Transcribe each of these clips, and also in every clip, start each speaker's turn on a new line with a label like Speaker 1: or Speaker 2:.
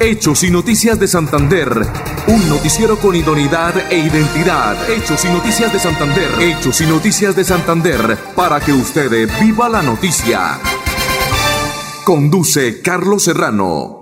Speaker 1: Hechos y Noticias de Santander. Un noticiero con idoneidad e identidad. Hechos y Noticias de Santander. Hechos y Noticias de Santander. Para que usted viva la noticia. Conduce Carlos Serrano.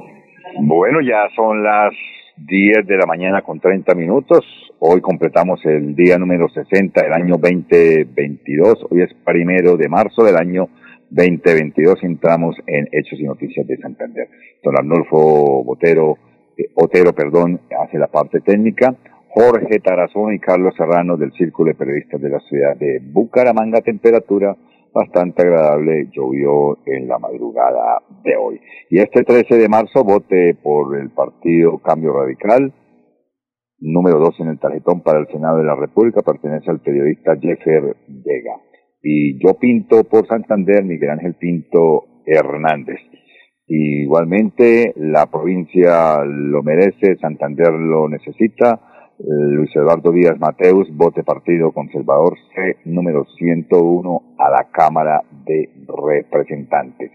Speaker 2: Bueno, ya son las 10 de la mañana con 30 minutos. Hoy completamos el día número 60 del año 2022. Hoy es primero de marzo del año 2022. Entramos en Hechos y Noticias de Santander. Don Arnulfo Botero, eh, Otero, perdón, hace la parte técnica. Jorge Tarazón y Carlos Serrano del Círculo de Periodistas de la ciudad de Bucaramanga. Temperatura bastante agradable. Llovió en la madrugada de hoy. Y este 13 de marzo vote por el partido Cambio Radical. Número 2 en el tarjetón para el Senado de la República pertenece al periodista Jeffer Vega. Y yo pinto por Santander, Miguel Ángel Pinto Hernández. igualmente la provincia lo merece, Santander lo necesita. Luis Eduardo Díaz Mateus, vote Partido Conservador C, número 101 a la Cámara de Representantes.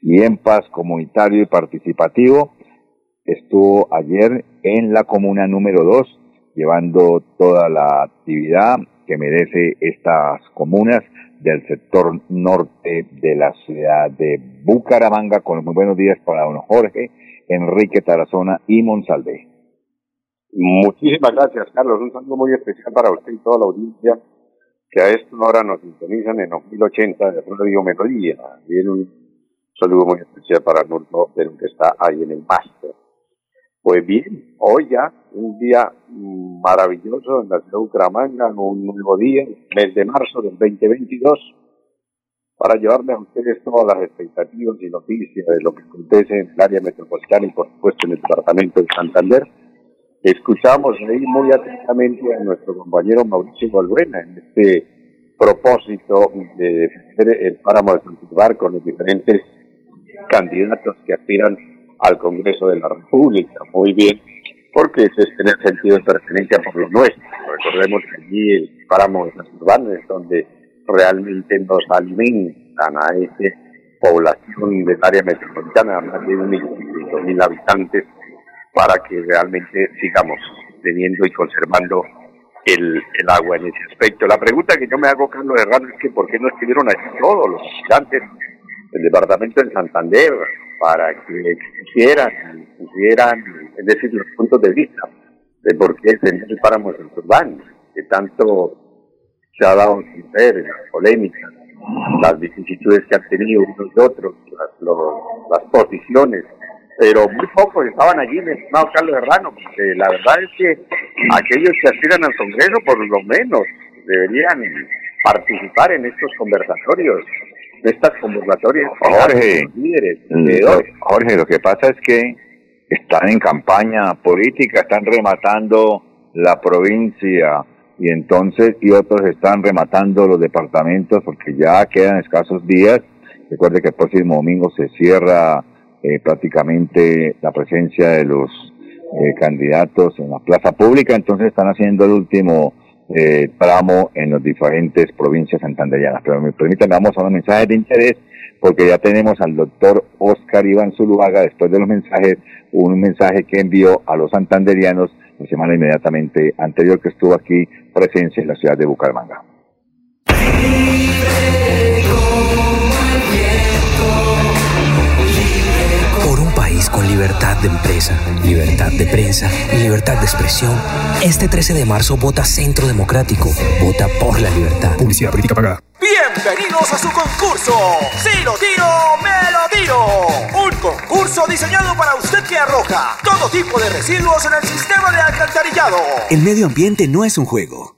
Speaker 2: Y en paz comunitario y participativo estuvo ayer en la comuna número 2, llevando toda la actividad que merece estas comunas del sector norte de la ciudad de Bucaramanga, con muy buenos días para don Jorge, Enrique Tarazona y Monsalve.
Speaker 3: Muchísimas gracias, Carlos. Un saludo muy especial para usted y toda la audiencia que a esta hora nos sintonizan en 2080 de Radio Melodía. Bien, un saludo muy especial para Arnulfo que está ahí en el máster. Pues bien, hoy ya, un día maravilloso en la ciudad de Bucaramanga, un nuevo día, mes de marzo del 2022, para llevarles a ustedes todas las expectativas y noticias de lo que acontece en el área metropolitana y por supuesto en el departamento de Santander. Escuchamos ahí muy atentamente a nuestro compañero Mauricio Valbuena en este propósito de defender el páramo de Santiago con los diferentes candidatos que aspiran al Congreso de la República. Muy bien, porque ese es tener sentido de pertenencia por lo nuestro. Recordemos que allí el páramo de Santiago es donde realmente nos alimentan a esa población del área metropolitana, más de un mil habitantes para que realmente sigamos teniendo y conservando el, agua en ese aspecto. La pregunta que yo me hago, Carlos Herrano, es que ¿por qué no estuvieron aquí todos los habitantes del departamento de Santander para que quisieran, pusieran, es decir, los puntos de vista de por qué el señor páramo Urbano, que tanto se ha dado sin ver las polémicas, las vicisitudes que han tenido unos y otros, las, posiciones pero muy pocos estaban allí, mi Carlos Herrano, porque la verdad es que aquellos que aspiran al Congreso, por lo menos, deberían participar en estos conversatorios, de estas conversatorias.
Speaker 2: Jorge, líderes, Jorge, lo que pasa es que están en campaña política, están rematando la provincia y entonces y otros están rematando los departamentos porque ya quedan escasos días. Recuerde que el próximo domingo se cierra eh, prácticamente la presencia de los eh, candidatos en la plaza pública, entonces están haciendo el último eh, tramo en las diferentes provincias santanderianas. Pero me permítanme, vamos a unos mensajes de interés, porque ya tenemos al doctor Oscar Iván Zuluaga, después de los mensajes, un mensaje que envió a los santanderianos la semana inmediatamente anterior que estuvo aquí presencia en la ciudad de Bucaramanga
Speaker 4: con libertad de empresa, libertad de prensa y libertad de expresión. Este 13 de marzo vota Centro Democrático. Vota por la libertad.
Speaker 5: Publicidad política pagada.
Speaker 6: Bienvenidos a su concurso. Si lo tiro, me lo tiro. Un concurso diseñado para usted que arroja todo tipo de residuos en el sistema de alcantarillado.
Speaker 4: El medio ambiente no es un juego.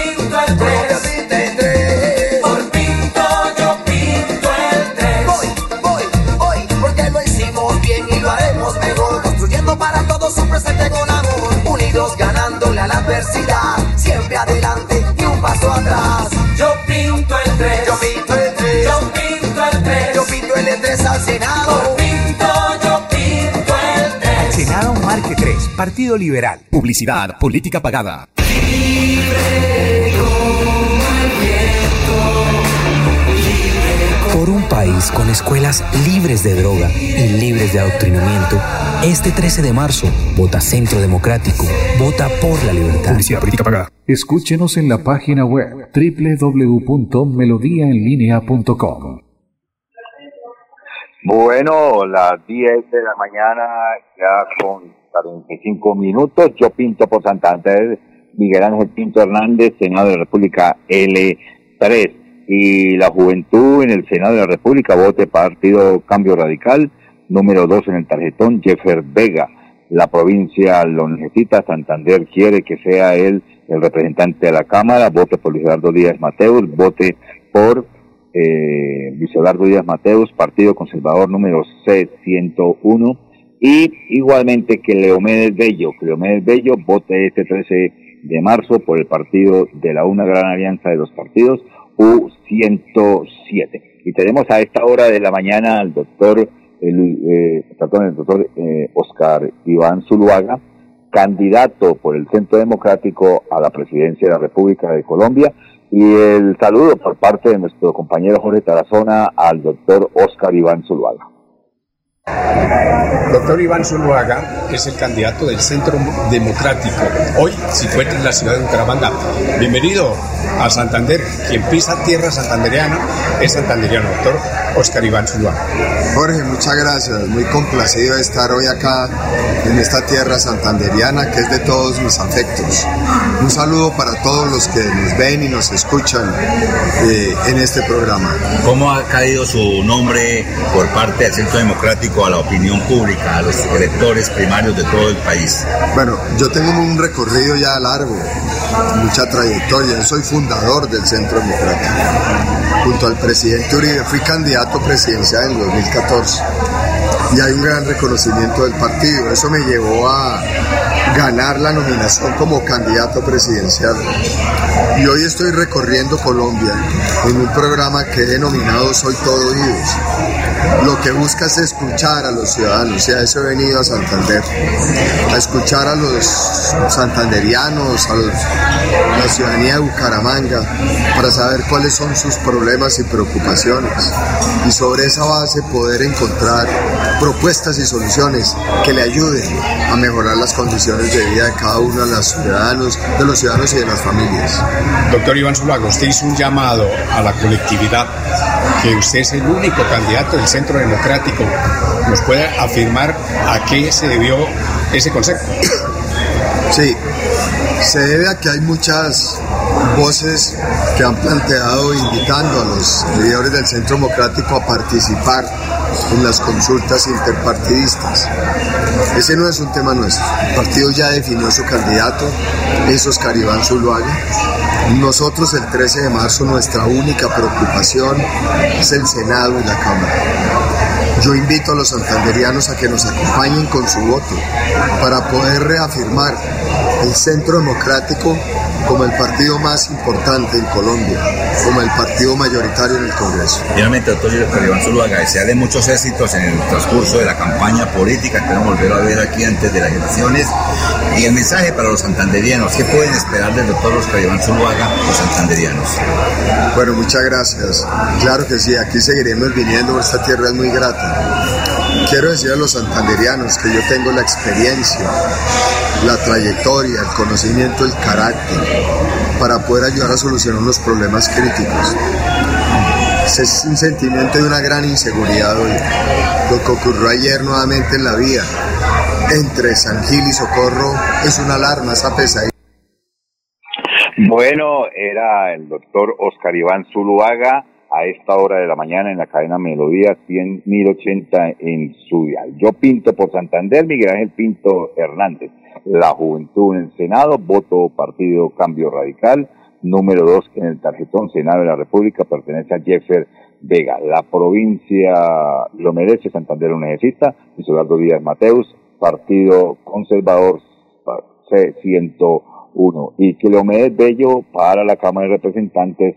Speaker 5: Partido Liberal.
Speaker 7: Publicidad, política pagada.
Speaker 4: Por un país con escuelas libres de droga y libres de adoctrinamiento, este 13 de marzo, vota Centro Democrático, vota por la libertad.
Speaker 7: Publicidad, política pagada.
Speaker 8: Escúchenos en la página web www.melodiaenlinea.com.
Speaker 2: Bueno, las 10 de la mañana, ya con 45 minutos, yo pinto por Santander, Miguel Ángel Pinto Hernández, Senado de la República L3. Y la juventud en el Senado de la República, vote Partido Cambio Radical, número 2 en el tarjetón, Jeffer Vega. La provincia lo necesita, Santander quiere que sea él el representante de la Cámara, vote por Luis Eduardo Díaz Mateus, vote por eh, Luis Eduardo Díaz Mateus, Partido Conservador número C101, y igualmente que Leomedes Bello, que Leomedes Bello vote este 13 de marzo por el partido de la Una Gran Alianza de los Partidos, U107. Y tenemos a esta hora de la mañana al doctor, el, eh, el doctor eh, Oscar Iván Zuluaga, candidato por el Centro Democrático a la presidencia de la República de Colombia, y el saludo por parte de nuestro compañero Jorge Tarazona al doctor Oscar Iván Zuluaga.
Speaker 9: Doctor Iván Zuluaga es el candidato del Centro Democrático. Hoy se encuentra en la ciudad de Bucaramanga. Bienvenido a Santander. Quien pisa tierra santanderiana es santanderiano, doctor Oscar Iván Zuluaga.
Speaker 10: Jorge, muchas gracias. Muy complacido de estar hoy acá en esta tierra santanderiana que es de todos mis afectos. Un saludo para todos los que nos ven y nos escuchan eh, en este programa.
Speaker 11: ¿Cómo ha caído su nombre por parte del Centro Democrático a la opinión pública, a los electores primarios de todo el país?
Speaker 10: Bueno, yo tengo un recorrido ya largo, mucha trayectoria. Yo soy fundador del Centro Democrático. Junto al presidente Uribe fui candidato presidencial en 2014 y hay un gran reconocimiento del partido. Eso me llevó a ganar la nominación como candidato presidencial. Y hoy estoy recorriendo Colombia en un programa que he denominado Soy Todo Oídos. Lo que busca es escuchar a los ciudadanos, y a eso he venido a Santander, a escuchar a los santanderianos, a, la ciudadanía de Bucaramanga, para saber cuáles son sus problemas y preocupaciones. Y sobre esa base poder encontrar propuestas y soluciones que le ayuden a mejorar las condiciones de vida de cada uno de los ciudadanos, de los ciudadanos y de las familias.
Speaker 9: Doctor Iván Zuluaga, usted hizo un llamado a la colectividad que usted es el único candidato del Centro Democrático. ¿Nos puede afirmar a qué se debió ese concepto?
Speaker 10: Sí, se debe a que hay muchas voces que han planteado invitando a los seguidores del Centro Democrático a participar en las consultas interpartidistas. Ese no es un tema nuestro. El partido ya definió su candidato, es Oscar Iván Zuluaga. Nosotros el 13 de marzo nuestra única preocupación es el Senado y la Cámara. Yo invito a los santanderianos a que nos acompañen con su voto para poder reafirmar el Centro Democrático como el partido más importante en Colombia, como el partido mayoritario en el Congreso.
Speaker 11: Finalmente, doctor Iván Zuluaga, desearle muchos éxitos en el transcurso de la campaña política que vamos a volver a ver aquí antes de las elecciones. Y el mensaje para los santanderianos, ¿qué pueden esperar del doctor Oscar Iván Zuluaga, los santanderianos?
Speaker 10: Bueno, muchas gracias. Claro que sí, aquí seguiremos viniendo, esta tierra es muy grata. Quiero decir a los santanderianos que yo tengo la experiencia, la trayectoria, el conocimiento, el carácter para poder ayudar a solucionar los problemas críticos. Es un sentimiento de una gran inseguridad hoy. Lo que ocurrió ayer nuevamente en la vía entre San Gil y Socorro es una alarma, esa pesadilla.
Speaker 2: Bueno, era el doctor Oscar Iván Zuluaga a esta hora de la mañana en la cadena Melodía 100.080 en su. Yo pinto por Santander, Miguel Ángel Pinto Hernández. La Juventud en el Senado, voto Partido Cambio Radical. Número dos en el tarjetón Senado de la República pertenece a Jeffer Vega. La provincia lo merece, Santander lo necesita. Luis Eduardo Díaz Mateus, Partido Conservador C101. Y Kilomedes Bello para la Cámara de Representantes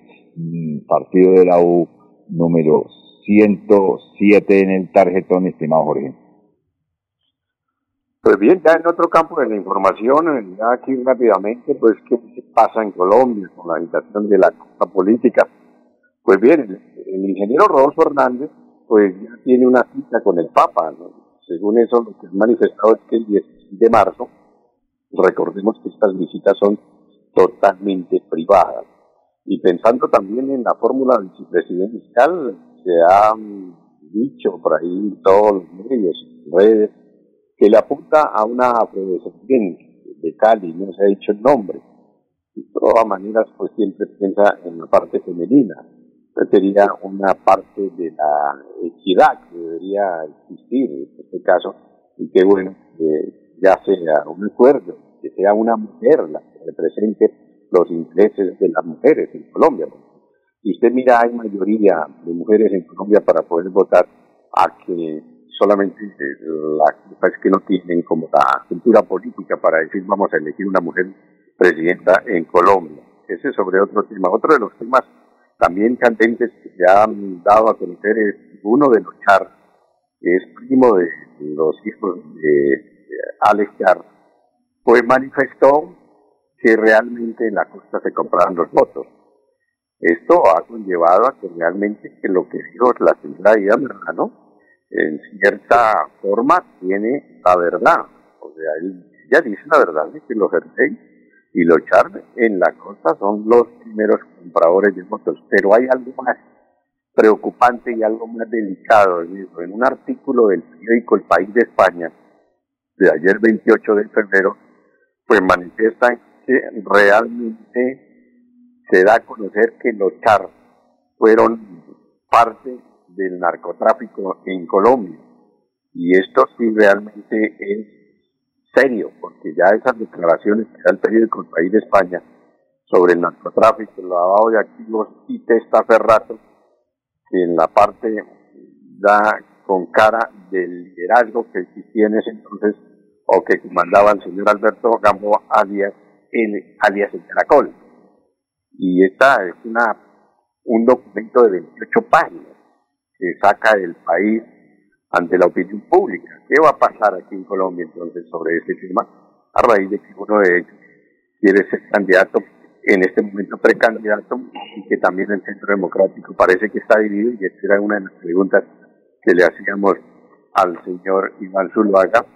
Speaker 2: partido de la U número 107 en el tarjetón, estimado Jorge.
Speaker 3: Pues bien, ya en otro campo de la información, ya aquí rápidamente, pues qué pasa en Colombia con la agitación de la cosa política. Pues bien, el, ingeniero Rodolfo Hernández, pues ya tiene una cita con el Papa. Según eso, lo que han manifestado es que el 16 de marzo, recordemos que estas visitas son totalmente privadas. Y pensando también en la fórmula vicepresidencial, se ha dicho por ahí todos los medios, redes, que le apunta a una afrodescendiente de Cali, no se ha dicho el nombre. De todas maneras, pues siempre piensa en la parte femenina. Sería una parte de la equidad que debería existir en este caso, y qué bueno que ya sea un acuerdo, que sea una mujer la que represente los intereses de las mujeres en Colombia. Si usted mira, hay mayoría de mujeres en Colombia para poder votar a que solamente la cosa es que no tienen como la cultura política para decir vamos a elegir una mujer presidenta en Colombia. Ese es sobre otro tema. Otro de los temas también candentes que se han dado a conocer es uno de los Char, que es primo de los hijos de Alex Char, pues manifestó que realmente en la costa se compraron los votos. Esto ha conllevado a que realmente lo que dijo la señora Díaz ¿no? en cierta forma tiene la verdad. O sea, ella dice la verdad de que los Jersey y los Char en la costa son los primeros compradores de votos. Pero hay algo más preocupante y algo más delicado en. En un artículo del periódico El País de España, de ayer 28 de febrero, pues manifiestan realmente se da a conocer que los char fueron parte del narcotráfico en Colombia. Y esto sí realmente es serio, porque ya esas declaraciones que da el periódico El País de España sobre el narcotráfico, el lavado de activos y testa Ferrato, que en la parte da con cara del liderazgo que existía en ese entonces o que comandaba el señor Alberto Gamboa alias el, alias el Caracol. Y esta es una un documento de 28 páginas que saca del país ante la opinión pública. ¿Qué va a pasar aquí en Colombia entonces sobre este tema? A raíz de que uno de ellos quiere ser candidato, en este momento precandidato, y que también el Centro Democrático parece que está dividido, y esta era una de las preguntas que le hacíamos al señor Iván Zuluaga,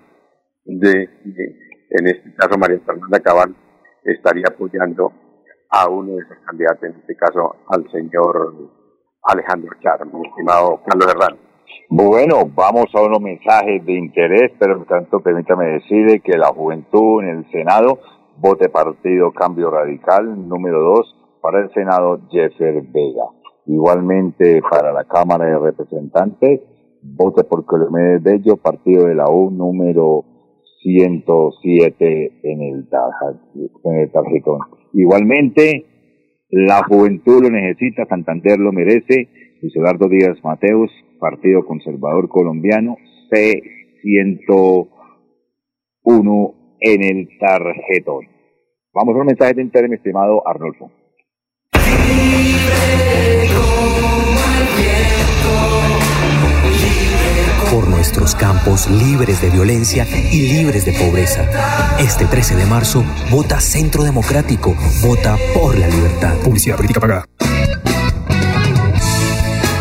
Speaker 3: de, de en este caso María Fernanda Cabal, estaría apoyando a uno de esos candidatos, en este caso al señor Alejandro Char, mi estimado Carlos Hernández.
Speaker 2: Bueno, vamos a unos mensajes de interés, pero en tanto permítame decirle que la juventud en el Senado vote partido Cambio Radical número 2 para el Senado Jeffer Vega. Igualmente para la Cámara de Representantes, vote por Colomedes Bello, partido de la U número 107 en el, en el tarjetón. Igualmente, la juventud lo necesita, Santander lo merece, Luis Eduardo Díaz Mateus, Partido Conservador Colombiano, C101 en el tarjetón. Vamos a un mensaje de interés, mi estimado Arnolfo.
Speaker 4: Por nuestros campos libres de violencia y libres de pobreza. Este 13 de marzo, vota Centro Democrático. Vota por la libertad.
Speaker 8: Publicidad política pagada.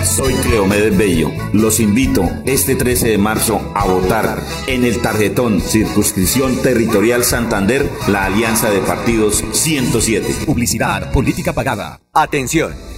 Speaker 5: Soy Cleomedes Bello. Los invito este 13 de marzo a votar en el tarjetón Circunscripción Territorial Santander, la Alianza de Partidos 107.
Speaker 7: Publicidad política pagada.
Speaker 4: Atención.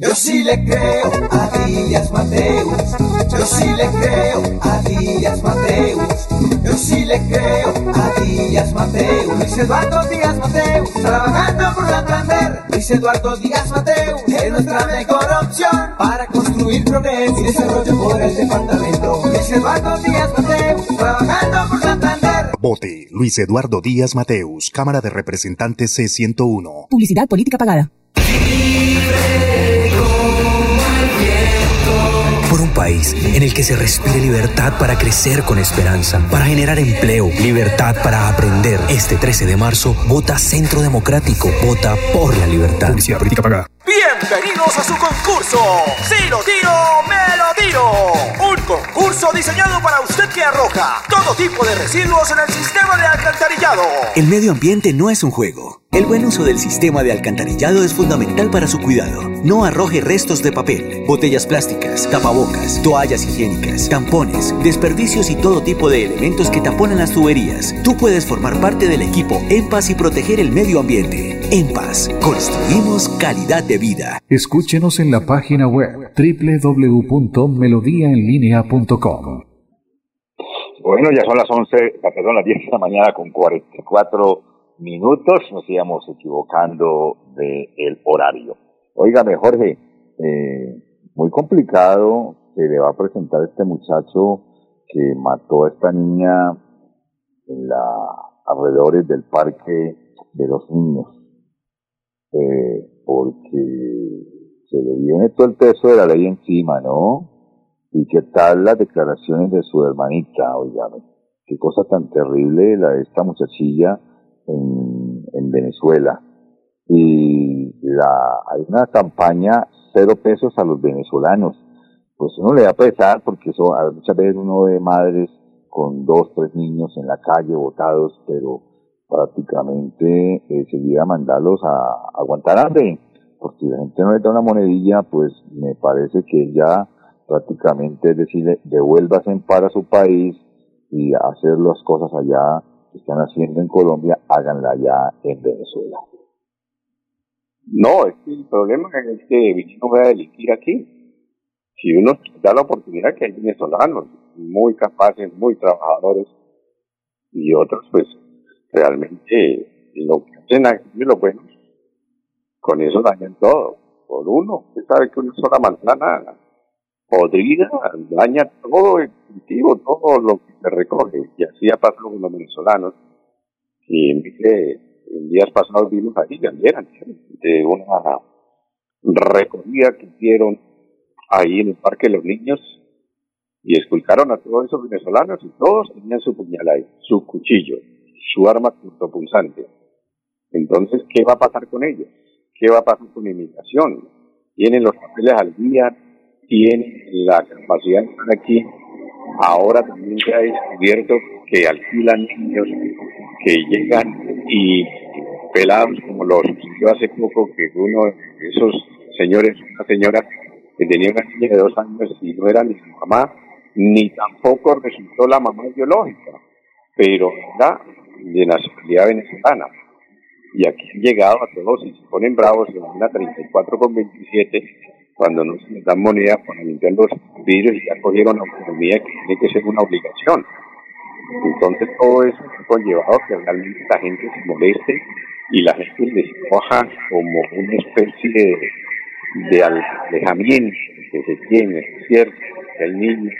Speaker 12: Yo sí le creo a Díaz Mateus. Yo sí le creo a Díaz Mateus. Yo sí le creo a Díaz Mateus. Luis Eduardo Díaz Mateus. Trabajando por Santander. Luis Eduardo Díaz Mateus. Es nuestra mejor opción para construir progreso y desarrollo por el departamento. Luis Eduardo Díaz Mateus. Trabajando por Santander.
Speaker 13: Vote Luis Eduardo Díaz Mateus, Cámara de Representantes C101.
Speaker 14: Publicidad política pagada.
Speaker 15: Libre
Speaker 4: país en el que se respire libertad para crecer con esperanza, para generar empleo, libertad para aprender. Este 13 de marzo, vota Centro Democrático, vota por la libertad.
Speaker 7: Publicidad política pagada.
Speaker 6: Bienvenidos a su concurso. Si lo tiro, me lo tiro. Un concurso diseñado para usted que arroja todo tipo de residuos en el sistema de alcantarillado.
Speaker 4: El medio ambiente no es un juego. El buen uso del sistema de alcantarillado es fundamental para su cuidado. No arroje restos de papel, botellas plásticas, tapabocas, toallas higiénicas, tampones, desperdicios y todo tipo de elementos que taponan las tuberías. Tú puedes formar parte del equipo En Paz y proteger el medio ambiente. En Paz, construimos calidad de vida.
Speaker 8: Escúchenos en la página web www.melodiaenlinea.com.
Speaker 2: Bueno, ya son las 11, perdón, las 10 de la mañana con 44 minutos. Nos íbamos equivocando del el horario. Óigame, Jorge, eh, muy complicado se le va a presentar este muchacho que mató a esta niña en la alrededores del parque de los niños. Eh, porque se le viene todo el peso de la ley encima, ¿no? ¿Y qué tal las declaraciones de su hermanita? Oígame, qué cosa tan terrible la de esta muchachilla en, en Venezuela. Y la, hay una campaña cero pesos a los venezolanos. Pues uno le da pesar porque eso, muchas veces uno ve madres con dos, tres niños en la calle botados, pero prácticamente eh, seguir a mandarlos a, a aguantar hambre. Porque la gente no les da una monedilla, pues me parece que ya prácticamente es decirle, devuélvase en paz a su país y hacer las cosas allá que están haciendo en Colombia, háganla allá en Venezuela.
Speaker 3: No, es que el problema es que no voy a delinquir aquí. Si uno da la oportunidad que hay venezolanos muy capaces, muy trabajadores, y otros pues realmente lo que hacen aquí los buenos, con eso dañan todo. Por uno, usted sabe que una sola manzana podrida daña todo el cultivo, todo lo que se recoge. Y así ha pasado con los venezolanos. Y en días pasados vimos ahí también de una recogida que hicieron ahí en el Parque de los Niños y esculcaron a todos esos venezolanos y todos tenían su puñal ahí, su cuchillo, su arma cortopunzante. Entonces, ¿qué va a pasar con ellos? ¿Qué va a pasar con la inmigración? Tienen los papeles al día, tienen la capacidad de estar aquí. Ahora también se ha descubierto que alquilan niños que llegan y pelados como los yo hace poco que uno de esos señores, una señora que tenía una niña de dos años y no era ni su mamá, ni tampoco resultó la mamá biológica, pero era de nacionalidad venezolana. Y aquí han llegado a todos y se ponen bravos, se van a 34 con 27 cuando no se les dan moneda para limpiar los vidrios y ya cogieron la autonomía que tiene que ser una obligación. Entonces todo eso ha conllevado que realmente la gente se moleste y la gente les coja como una especie de, de alejamiento que se tiene, cierto, hay niños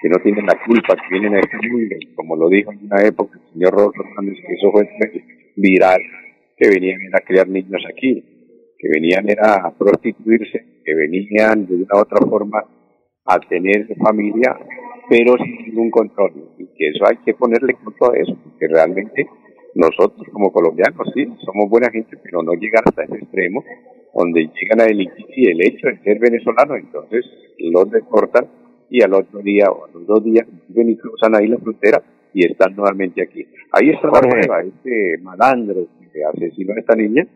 Speaker 3: que no tienen la culpa, que vienen a este mundo, como lo dijo en una época el señor Roberto Hernández, que eso fue viral, que venían a criar niños aquí, que venían era a prostituirse, que venían de una u otra forma a tener familia, pero sin ningún control. Y que eso hay que ponerle control a eso, porque realmente nosotros como colombianos sí, somos buena gente, pero no llegar hasta ese extremo, donde llegan a delinquir y el hecho de ser venezolano, entonces los deportan y al otro día o a los dos días ven y cruzan ahí la frontera y están nuevamente aquí. Ahí está la prueba, este malandro que asesinó a esta niña,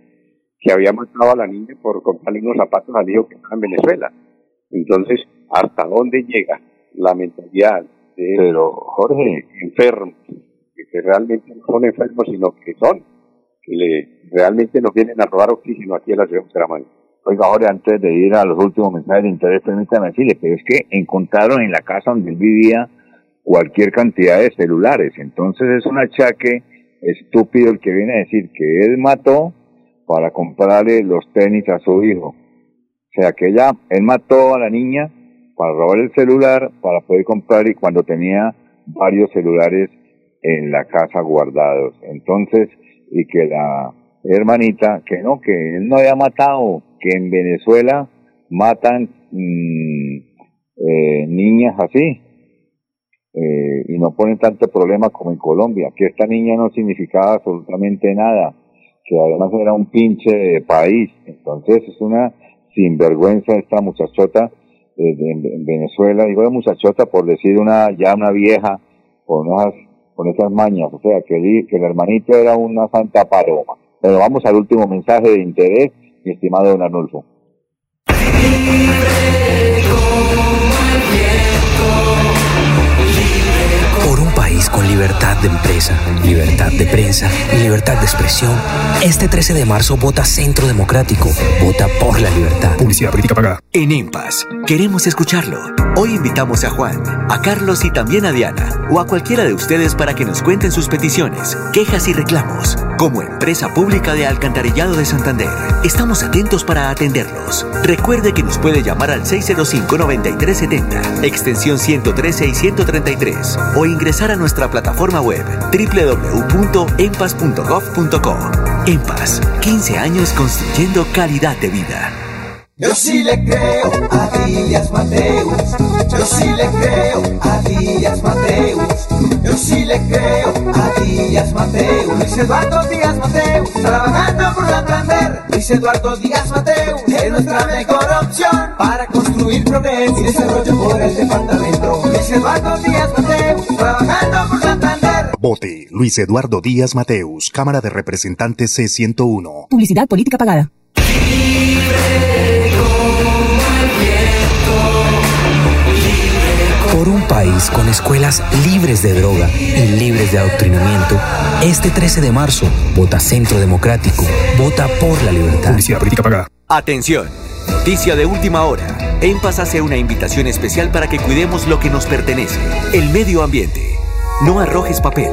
Speaker 3: que había matado a la niña por comprarle unos zapatos al hijo que estaba en Venezuela. Entonces, ¿hasta dónde llega la mentalidad de
Speaker 2: Pero, Jorge,
Speaker 3: enfermos? Que, realmente no son enfermos, sino que son, que le, realmente nos vienen a robar oxígeno aquí en la ciudad de Bucaramanga.
Speaker 2: Oiga, Jorge, antes de ir a los últimos mensajes de interés, permítame decirle, pero es que encontraron en la casa donde él vivía cualquier cantidad de celulares. Entonces es un achaque estúpido el que viene a decir que él mató para comprarle los tenis a su hijo. O sea, que ella, él mató a la niña para robar el celular, para poder comprar y cuando tenía varios celulares en la casa guardados. Entonces, y que la hermanita, que no, que él no había matado, que en Venezuela matan mm, eh, niñas así. Eh, y no ponen tanto problema como en Colombia, que esta niña no significaba absolutamente nada, que además era un pinche país. Entonces es una sinvergüenza esta muchachota eh, de- en, en Venezuela, digo de muchachota por decir una ya una vieja con esas, con esas mañas, o sea que, el- que el hermanito era una santa paloma. Pero vamos al último mensaje de interés, mi estimado don Arnulfo.
Speaker 14: Por un con libertad de empresa, libertad de prensa libertad de expresión, este 13 de marzo vota Centro Democrático. Vota por la libertad.
Speaker 8: Publicidad política pagada.
Speaker 4: En Impas, queremos escucharlo. Hoy invitamos a Juan, a Carlos y también a Diana, o a cualquiera de ustedes para que nos cuenten sus peticiones, quejas y reclamos. Como empresa pública de Alcantarillado de Santander, estamos atentos para atenderlos. Recuerde que nos puede llamar al 605-9370, extensión 113 y 133, o ingresar a nuestra plataforma web www.empas.gov.co. Empas, 15 años construyendo calidad de vida.
Speaker 12: Yo sí le creo a Díaz Mateus. Yo sí le creo a Díaz Mateus. Yo sí le creo a Díaz Mateus. Luis Eduardo Díaz Mateus. Trabajando por Santander. Luis Eduardo Díaz Mateus. Es nuestra mejor opción para construir progreso y desarrollo por el departamento. Luis Eduardo Díaz Mateus. Trabajando por Santander.
Speaker 13: Vote Luis Eduardo Díaz Mateus, Cámara de Representantes C101.
Speaker 16: Publicidad política pagada.
Speaker 14: Por un país con escuelas libres de droga y libres de adoctrinamiento, este 13 de marzo vota Centro Democrático. Vota por la libertad.
Speaker 8: Publicidad política pagada.
Speaker 4: Atención, noticia de última hora. EMPAS hace una invitación especial para que cuidemos lo que nos pertenece, el medio ambiente. No arrojes papel,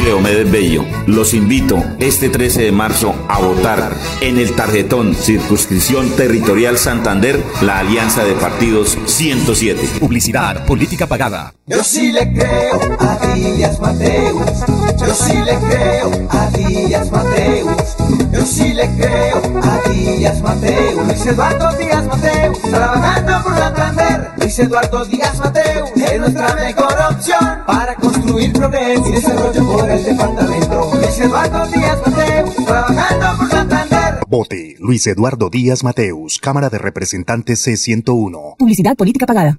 Speaker 5: Cleomedes Bello. Los invito este 13 de marzo a votar en el tarjetón Circunscripción Territorial Santander, la alianza de partidos 107.
Speaker 7: Publicidad política pagada.
Speaker 12: Yo sí le creo a Díaz Mateus. Yo sí le creo a Díaz Mateus. Yo sí le creo a Díaz Mateus. Luis Eduardo Díaz Mateus. Trabajando por Santander. Luis Eduardo Díaz Mateus. Es nuestra mejor opción para construir progreso y desarrollo por el departamento. Luis Eduardo Díaz Mateus. Trabajando por Santander.
Speaker 13: Vote Luis Eduardo Díaz Mateus, Cámara de Representantes C101.
Speaker 16: Publicidad política pagada.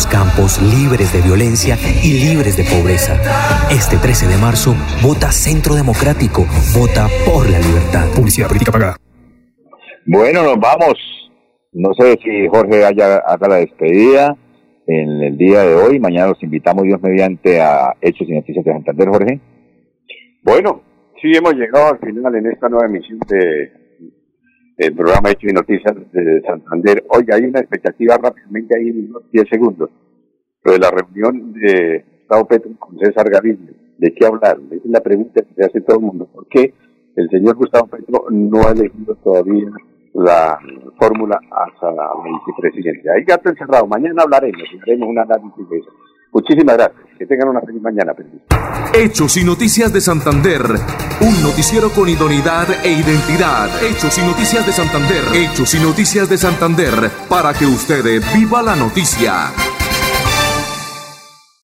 Speaker 14: Nuestros campos libres de violencia y libres de pobreza. Este 13 de marzo vota Centro Democrático. Vota por la libertad.
Speaker 8: Publicidad política pagada.
Speaker 2: Bueno, nos vamos. No sé si Jorge haya, haga la despedida en el día de hoy. Mañana los invitamos, Dios mediante, a Hechos y Noticias de Santander, Jorge.
Speaker 3: Bueno, sí hemos llegado al final en esta nueva emisión de el programa Hechos y Noticias de Santander. Oiga, hay una expectativa rápidamente ahí en unos 10 segundos. Lo de la reunión de Gustavo Petro con César Gaviria. ¿De qué hablar? Esa es la pregunta que se hace todo el mundo. ¿Por qué el señor Gustavo Petro no ha elegido todavía la fórmula hasta la vicepresidencia? Hay gato encerrado. Mañana hablaremos, haremos un análisis de eso. Muchísimas gracias. Que tengan una feliz mañana.
Speaker 1: Hechos y Noticias de Santander. Un noticiero con idoneidad e identidad. Hechos y Noticias de Santander. Hechos y Noticias de Santander. Para que usted viva la noticia.